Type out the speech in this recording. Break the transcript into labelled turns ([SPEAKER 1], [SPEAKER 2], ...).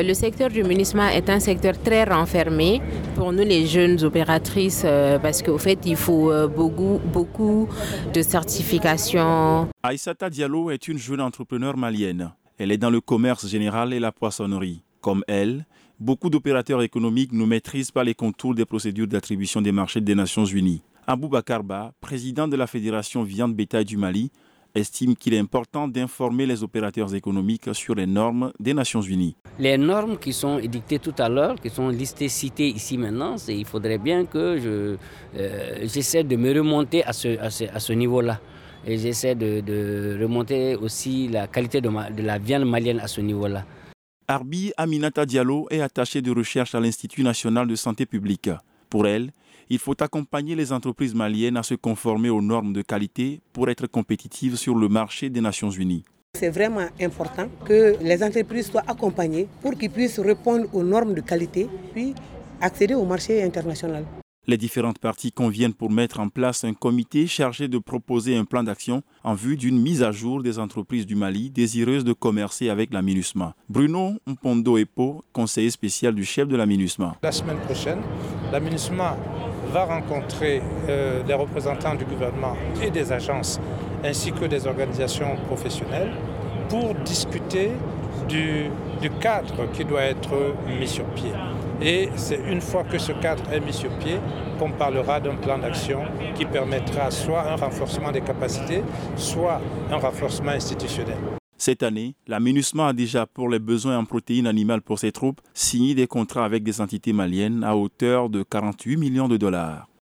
[SPEAKER 1] Le secteur du munissement est un secteur très renfermé pour nous les jeunes opératrices euh, parce qu'au fait il faut euh, beaucoup, beaucoup de certifications.
[SPEAKER 2] Aïssata Diallo est une jeune entrepreneur malienne. Elle est dans le commerce général et la poissonnerie. Comme elle, beaucoup d'opérateurs économiques ne maîtrisent pas les contours des procédures d'attribution des marchés des Nations Unies. Abou Bakarba, président de la Fédération Viande Bétail du Mali, estime qu'il est important d'informer les opérateurs économiques sur les normes des Nations Unies.
[SPEAKER 3] Les normes qui sont édictées tout à l'heure, qui sont listées, citées ici maintenant, il faudrait bien que je, euh, j'essaie de me remonter à ce, à ce, niveau-là. Et j'essaie de, remonter aussi la qualité de, de la viande malienne à ce niveau-là.
[SPEAKER 2] Arbi Aminata Diallo est attachée de recherche à l'Institut national de santé publique. Pour elle, il faut accompagner les entreprises maliennes à se conformer aux normes de qualité pour être compétitives sur le marché des Nations Unies.
[SPEAKER 4] C'est vraiment important que les entreprises soient accompagnées pour qu'ils puissent répondre aux normes de qualité, puis accéder au marché international.
[SPEAKER 2] Les différentes parties conviennent pour mettre en place un comité chargé de proposer un plan d'action en vue d'une mise à jour des entreprises du Mali désireuses de commercer avec la MINUSMA. Bruno Mpondo Epo, conseiller spécial du chef de la MINUSMA.
[SPEAKER 5] La semaine prochaine, la MINUSMA va rencontrer euh, les représentants du gouvernement et des agences ainsi que des organisations professionnelles pour discuter du, du cadre qui doit être mis sur pied. Et c'est une fois que ce cadre est mis sur pied qu'on parlera d'un plan d'action qui permettra soit un renforcement des capacités, soit un renforcement institutionnel.
[SPEAKER 2] Cette année, la MINUSMA a déjà, pour les besoins en protéines animales pour ses troupes, signé des contrats avec des entités maliennes à hauteur de 48 millions de dollars.